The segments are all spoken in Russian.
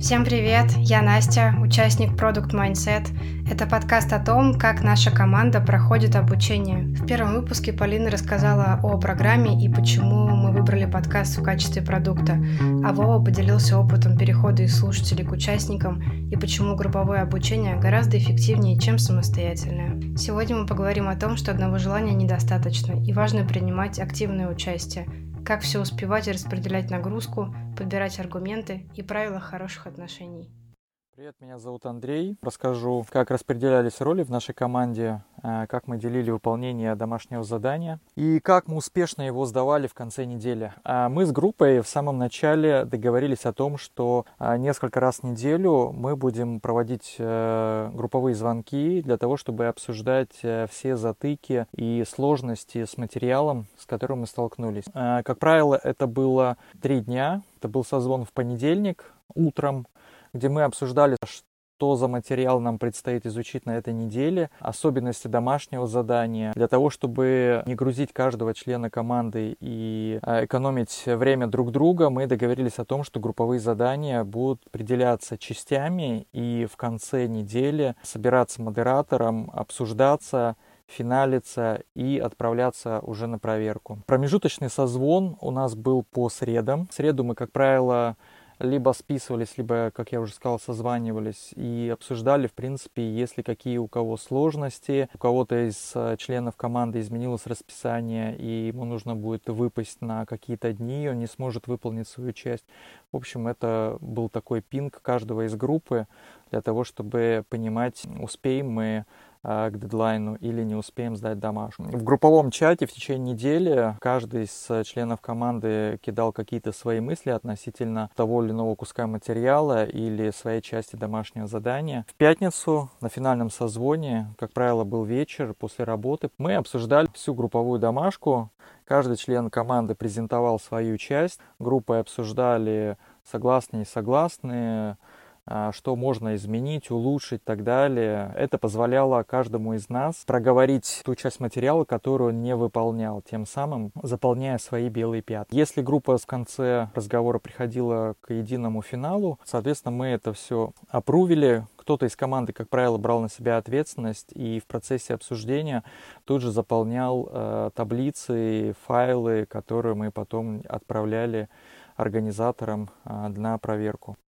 Всем привет, я Настя, участник Product Mindset. Это подкаст о том, как наша команда проходит обучение. В первом выпуске Полина рассказала о программе и почему мы выбрали подкаст в качестве продукта, а Вова поделился опытом перехода из слушателей к участникам и почему групповое обучение гораздо эффективнее, чем самостоятельное. Сегодня мы поговорим о том, что одного желания недостаточно и важно принимать активное участие, как все успевать и распределять нагрузку, подбирать аргументы и правила хороших отношений. Привет, меня зовут Андрей. Расскажу, как распределялись роли в нашей команде, э, как мы делили выполнение домашнего задания и как мы успешно его сдавали в конце недели. А мы с группой в самом начале договорились о том, что э, несколько раз в неделю мы будем проводить э, групповые звонки для того, чтобы обсуждать все затыки и сложности с материалом, с которым мы столкнулись. Как правило, это было три дня. Это был созвон в понедельник утром, где мы обсуждали, что за материал нам предстоит изучить на этой неделе, особенности домашнего задания, для того, чтобы не грузить каждого члена команды и а, экономить время друг друга, мы договорились о том, что групповые задания будут определяться частями и в конце недели собираться модератором, обсуждаться, финалиться и отправляться уже на проверку. Промежуточный созвон у нас был по средам. В среду мы, как правило, либо списывались, либо, как я уже сказал, созванивались и обсуждали, в принципе, если какие у кого сложности, у кого-то из э, членов команды изменилось расписание, и ему нужно будет выпасть на какие-то дни, он не сможет выполнить свою часть. В общем, это был такой пинг каждого из группы для того, чтобы понимать, успеем мы к дедлайну или не успеем сдать домашку. В групповом чате в течение недели каждый из членов команды кидал какие-то свои мысли относительно того или иного куска материала или своей части домашнего задания. В пятницу на финальном созвоне, как правило, был вечер после работы, мы обсуждали всю групповую домашку. Каждый член команды презентовал свою часть. Группы обсуждали согласные и согласные, а, что можно изменить, улучшить и так далее. Это позволяло каждому из нас проговорить ту часть материала, которую он не выполнял, тем самым заполняя свои белые пятна. Если группа в конце разговора приходила к единому финалу, соответственно, мы это все опрувили, кто-то из команды, как правило, брал на себя ответственность и в процессе обсуждения тут же заполнял э, таблицы, файлы, которые мы потом отправляли организаторам э, на проверку.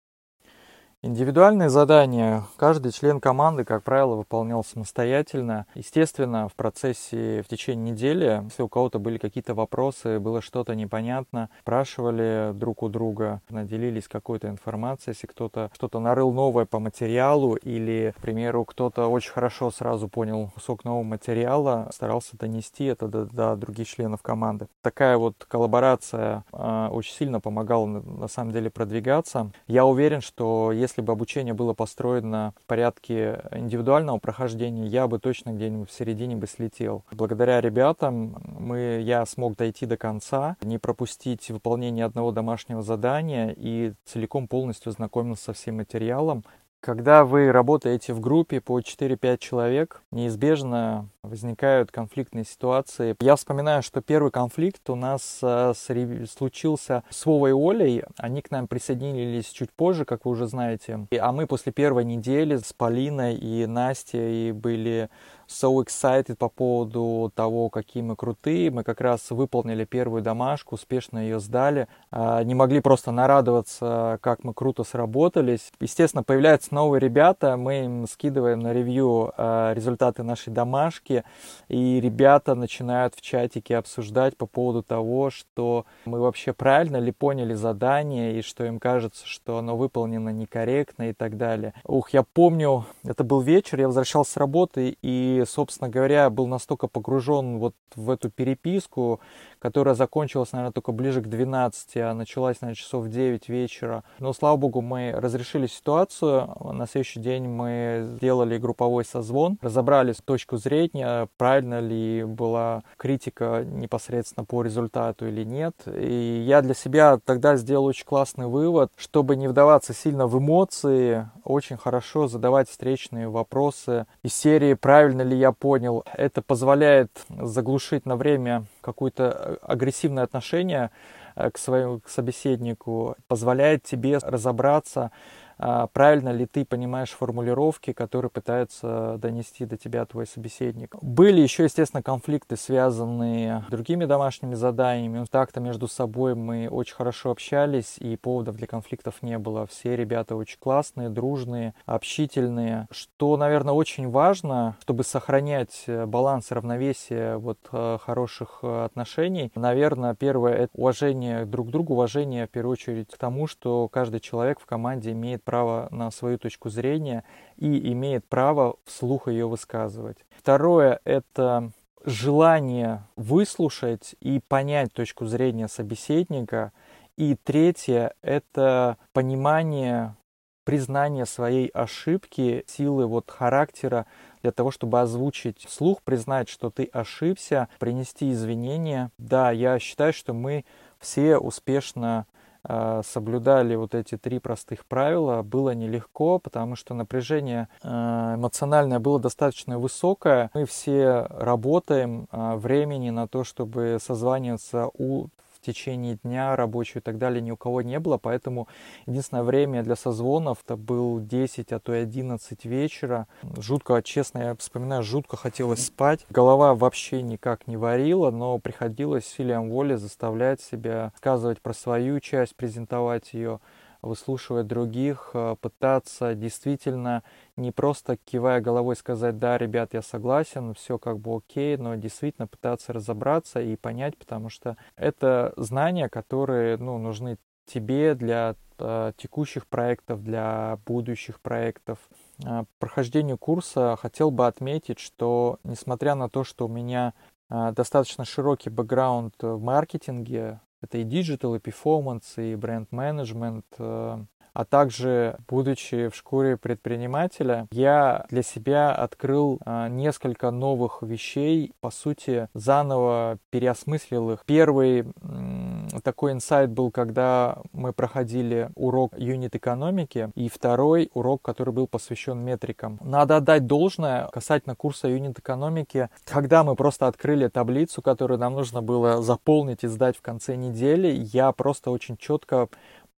Индивидуальные задания каждый член команды, как правило, выполнял самостоятельно. Естественно, в процессе, в течение недели, если у кого-то были какие-то вопросы, было что-то непонятно, спрашивали друг у друга, наделились какой-то информацией, если кто-то что-то нарыл новое по материалу или, к примеру, кто-то очень хорошо сразу понял кусок нового материала, старался донести это до, до других членов команды. Такая вот коллаборация э, очень сильно помогала на, на самом деле продвигаться. Я уверен, что если если бы обучение было построено в порядке индивидуального прохождения, я бы точно где-нибудь в середине бы слетел. Благодаря ребятам мы, я смог дойти до конца, не пропустить выполнение одного домашнего задания и целиком полностью знакомился со всем материалом. Когда вы работаете в группе по 4-5 человек, неизбежно возникают конфликтные ситуации. Я вспоминаю, что первый конфликт у нас э, случился с Вовой и Олей. Они к нам присоединились чуть позже, как вы уже знаете. А мы после первой недели с Полиной и Настей были so excited по поводу того, какие мы крутые. Мы как раз выполнили первую домашку, успешно ее сдали. А, не могли просто нарадоваться, как мы круто сработались. Естественно, появляются новые ребята, мы им скидываем на ревью а, результаты нашей домашки, и ребята начинают в чатике обсуждать по поводу того, что мы вообще правильно ли поняли задание, и что им кажется, что оно выполнено некорректно и так далее. Ух, я помню, это был вечер, я возвращался с работы, и собственно говоря, был настолько погружен вот в эту переписку, которая закончилась, наверное, только ближе к 12, а началась, наверное, часов в 9 вечера. Но, слава богу, мы разрешили ситуацию. На следующий день мы сделали групповой созвон, разобрали точку зрения, правильно ли была критика непосредственно по результату или нет. И я для себя тогда сделал очень классный вывод, чтобы не вдаваться сильно в эмоции, очень хорошо задавать встречные вопросы из серии «Правильно ли я понял?». Это позволяет заглушить на время какое-то агрессивное отношение к своему собеседнику, позволяет тебе разобраться правильно ли ты понимаешь формулировки, которые пытается донести до тебя твой собеседник. Были еще, естественно, конфликты, связанные с другими домашними заданиями. Так-то между собой мы очень хорошо общались, и поводов для конфликтов не было. Все ребята очень классные, дружные, общительные. Что, наверное, очень важно, чтобы сохранять баланс и равновесие вот э, хороших э, отношений. Наверное, первое — это уважение друг к другу, уважение, в первую очередь, к тому, что каждый человек в команде имеет право на свою точку зрения и имеет право вслух ее высказывать. Второе – это желание выслушать и понять точку зрения собеседника. И третье – это понимание, признание своей ошибки, силы вот характера для того, чтобы озвучить вслух, признать, что ты ошибся, принести извинения. Да, я считаю, что мы все успешно соблюдали вот эти три простых правила, было нелегко, потому что напряжение э, эмоциональное было достаточно высокое. Мы все работаем, э, времени на то, чтобы созваниваться у в течение дня рабочего и так далее ни у кого не было, поэтому единственное время для созвонов это был 10, а то и 11 вечера. Жутко, честно, я вспоминаю, жутко хотелось спать. Голова вообще никак не варила, но приходилось силием воли заставлять себя сказывать про свою часть, презентовать ее выслушивать других, э, пытаться действительно не просто кивая головой сказать, да, ребят, я согласен, все как бы окей, но действительно пытаться разобраться и понять, потому что это знания, которые ну, нужны тебе для э, текущих проектов, для будущих проектов. Э, прохождению курса хотел бы отметить, что несмотря на то, что у меня достаточно широкий бэкграунд в маркетинге, это и digital, и performance, и бренд-менеджмент, э, а также, будучи в шкуре предпринимателя, я для себя открыл а, несколько новых вещей, по сути, заново переосмыслил их. Первый такой инсайт был, когда мы проходили урок юнит-экономики, и второй урок, который был посвящен метрикам. Надо отдать должное касательно курса юнит-экономики, когда мы просто открыли таблицу, которую нам нужно было заполнить и сдать в конце недели, я просто очень четко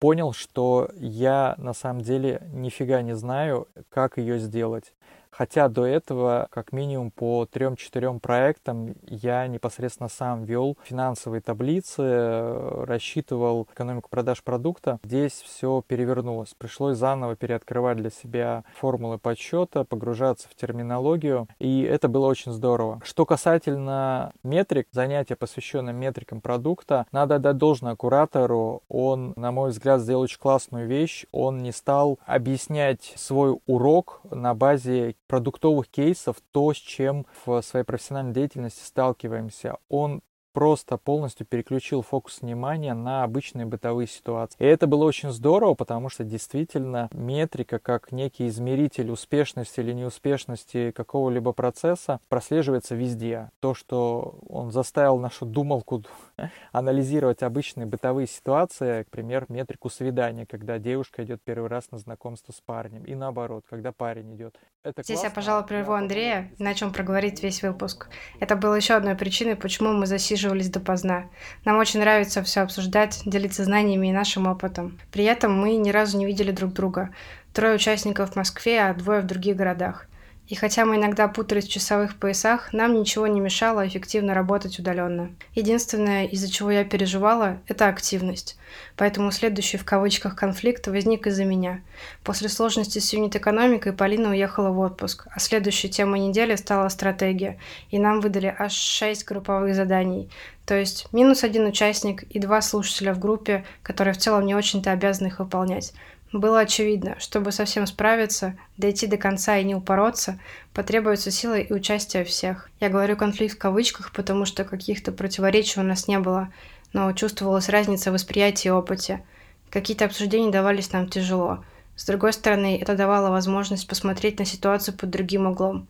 понял, что я на самом деле нифига не знаю, как ее сделать. Хотя до этого, как минимум по трем-четырем проектам, я непосредственно сам вел финансовые таблицы, рассчитывал экономику продаж продукта. Здесь все перевернулось. Пришлось заново переоткрывать для себя формулы подсчета, погружаться в терминологию. И это было очень здорово. Что касательно метрик, занятия, посвященные метрикам продукта, надо отдать должное куратору. Он, на мой взгляд, сделал очень классную вещь. Он не стал объяснять свой урок на базе продуктовых кейсов, то, с чем в своей профессиональной деятельности сталкиваемся. Он просто полностью переключил фокус внимания на обычные бытовые ситуации. И это было очень здорово, потому что действительно метрика как некий измеритель успешности или неуспешности какого-либо процесса прослеживается везде. То, что он заставил нашу думалку анализировать обычные бытовые ситуации, к примеру, метрику свидания, когда девушка идет первый раз на знакомство с парнем, и наоборот, когда парень идет. Здесь я, пожалуй, прерву Андрея, на чем проговорить весь выпуск. Это было еще одной причиной, почему мы засиживались допоздна. Нам очень нравится все обсуждать, делиться знаниями и нашим опытом. При этом мы ни разу не видели друг друга. Трое участников в Москве, а двое в других городах. И хотя мы иногда путались в часовых поясах, нам ничего не мешало эффективно работать удаленно. Единственное, из-за чего я переживала, это активность. Поэтому следующий в кавычках конфликт возник из-за меня. После сложности с юнит-экономикой Полина уехала в отпуск, а следующей темой недели стала стратегия, и нам выдали аж 6 групповых заданий. То есть минус один участник и два слушателя в группе, которые в целом не очень-то обязаны их выполнять. Было очевидно, чтобы совсем справиться, дойти до конца и не упороться, потребуется сила и участие всех. Я говорю конфликт в кавычках, потому что каких-то противоречий у нас не было, но чувствовалась разница в восприятии и опыте. Какие-то обсуждения давались нам тяжело. С другой стороны, это давало возможность посмотреть на ситуацию под другим углом.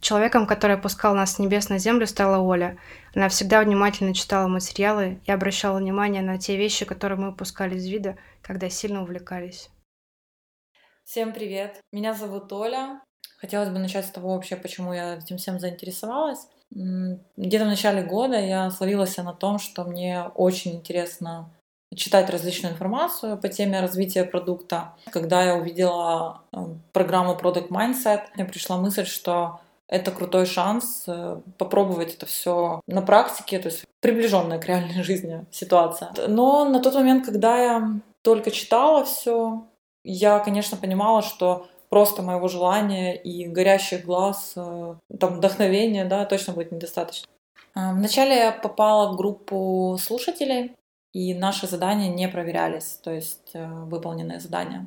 Человеком, который опускал нас с небес на землю, стала Оля. Она всегда внимательно читала материалы и обращала внимание на те вещи, которые мы упускали из вида, когда сильно увлекались. Всем привет! Меня зовут Оля. Хотелось бы начать с того вообще, почему я этим всем заинтересовалась. Где-то в начале года я словилась на том, что мне очень интересно читать различную информацию по теме развития продукта. Когда я увидела э, программу Product Mindset, мне пришла мысль, что это крутой шанс э, попробовать это все на практике, то есть приближенная к реальной жизни ситуация. Но на тот момент, когда я только читала все, я, конечно, понимала, что просто моего желания и горящих глаз, э, там, вдохновения, да, точно будет недостаточно. А, вначале я попала в группу слушателей, и наши задания не проверялись, то есть э, выполненные задания.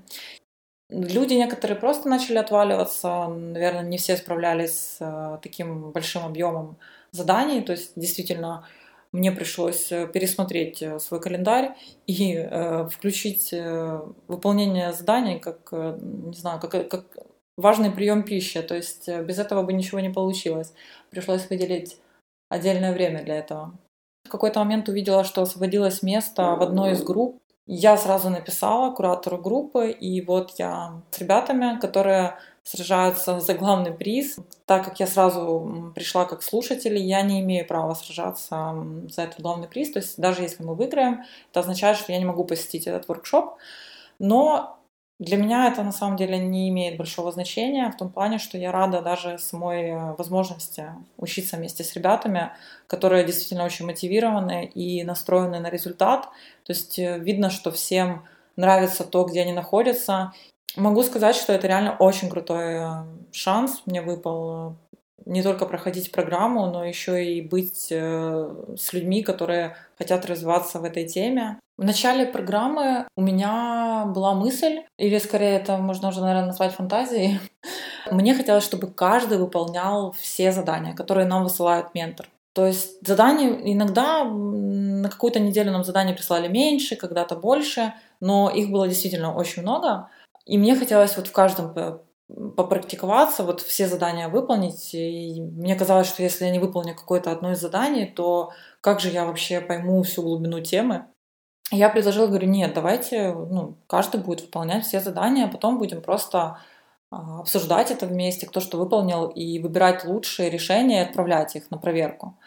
Люди некоторые просто начали отваливаться, наверное, не все справлялись с э, таким большим объемом заданий, то есть действительно мне пришлось э, пересмотреть свой календарь и э, включить э, выполнение заданий как, не знаю, как, как важный прием пищи. То есть без этого бы ничего не получилось. Пришлось выделить отдельное время для этого. В какой-то момент увидела, что освободилось место в одной из групп. Я сразу написала куратору группы, и вот я с ребятами, которые сражаются за главный приз. Так как я сразу пришла как слушатель, я не имею права сражаться за этот главный приз. То есть даже если мы выиграем, это означает, что я не могу посетить этот воркшоп. Но для меня это на самом деле не имеет большого значения в том плане, что я рада даже самой э, возможности учиться вместе с ребятами, которые действительно очень мотивированы и настроены на результат. То есть э, видно, что всем нравится то, где они находятся. Могу сказать, что это реально очень крутой э, шанс мне выпал не только проходить программу, но еще и быть с людьми, которые хотят развиваться в этой теме. В начале программы у меня была мысль, или скорее это можно уже, наверное, назвать фантазией. Мне хотелось, чтобы каждый выполнял все задания, которые нам высылает ментор. То есть задания иногда на какую-то неделю нам задания прислали меньше, когда-то больше, но их было действительно очень много. И мне хотелось вот в каждом попрактиковаться, вот все задания выполнить. И мне казалось, что если я не выполню какое-то одно из заданий, то как же я вообще пойму всю глубину темы? Я предложила, говорю, нет, давайте, ну, каждый будет выполнять все задания, а потом будем просто а, обсуждать это вместе, кто что выполнил, и выбирать лучшие решения и отправлять их на проверку.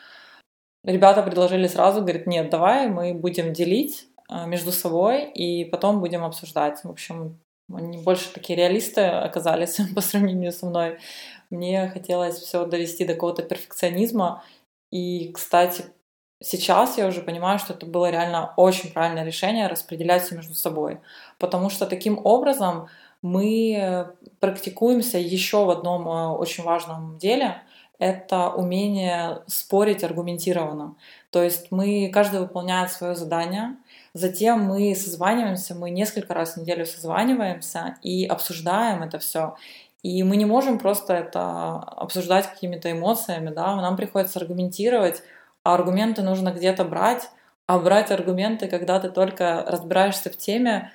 Ребята предложили сразу, говорят, нет, давай мы будем делить а, между собой и потом будем обсуждать. В общем, они больше такие реалисты оказались по сравнению со мной. Мне хотелось все довести до какого-то перфекционизма. И, кстати, Сейчас я уже понимаю, что это было реально очень правильное решение распределять все между собой. Потому что таким образом мы практикуемся еще в одном э, очень важном деле. Это умение спорить аргументированно. То есть мы, каждый выполняет свое задание, затем мы созваниваемся, мы несколько раз в неделю созваниваемся и обсуждаем это все. И мы не можем просто это обсуждать какими-то эмоциями, да, нам приходится аргументировать, а аргументы нужно где-то брать, а брать аргументы, когда ты только разбираешься в теме,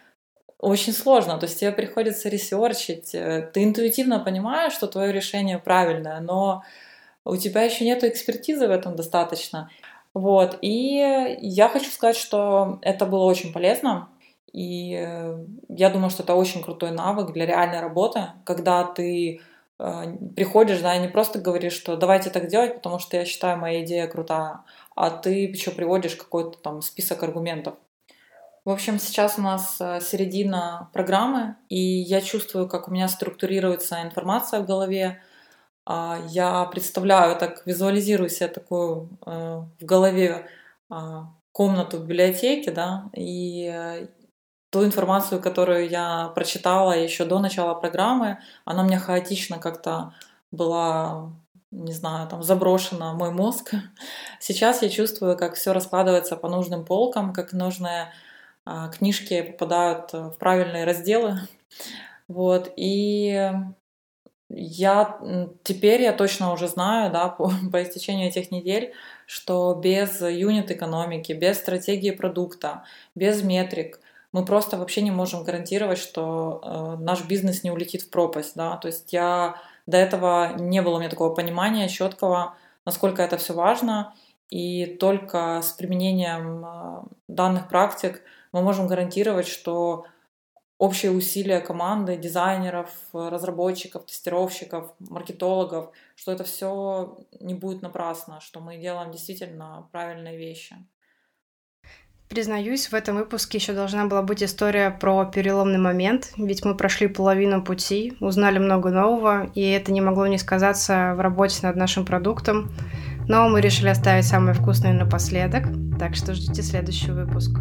очень сложно. То есть тебе приходится ресерчить. Э, ты интуитивно понимаешь, что твое решение правильное, но у тебя еще нет экспертизы в этом достаточно. Вот. И я хочу сказать, что это было очень полезно. И э, я думаю, что это очень крутой навык для реальной работы, когда ты приходишь, да, и не просто говоришь, что давайте так делать, потому что я считаю, моя идея крутая, а ты еще приводишь какой-то там список аргументов. В общем, сейчас у нас э, середина программы, и я чувствую, как у меня структурируется информация в голове. А, я представляю, так визуализирую себе такую э, в голове а, комнату в библиотеке, да, и э, ту информацию, которую я прочитала еще до начала программы, она у меня хаотично как-то была, не знаю, там заброшена в мой мозг. Сейчас я чувствую, как все раскладывается по нужным полкам, как нужные а, книжки попадают в правильные разделы. Вот, и я теперь я точно уже знаю, да, по, по истечению этих недель, что без юнит-экономики, без стратегии продукта, без метрик, мы просто вообще не можем гарантировать, что э, наш бизнес не улетит в пропасть, да, то есть я до этого не было у меня такого понимания четкого, насколько это все важно, и только с применением э, данных практик мы можем гарантировать, что общие усилия команды, дизайнеров, разработчиков, тестировщиков, маркетологов, что это все не будет напрасно, что мы делаем действительно правильные вещи. Признаюсь, в этом выпуске еще должна была быть история про переломный момент, ведь мы прошли половину пути, узнали много нового, и это не могло не сказаться в работе над нашим продуктом. Но мы решили оставить самое вкусное напоследок, так что ждите следующий выпуск.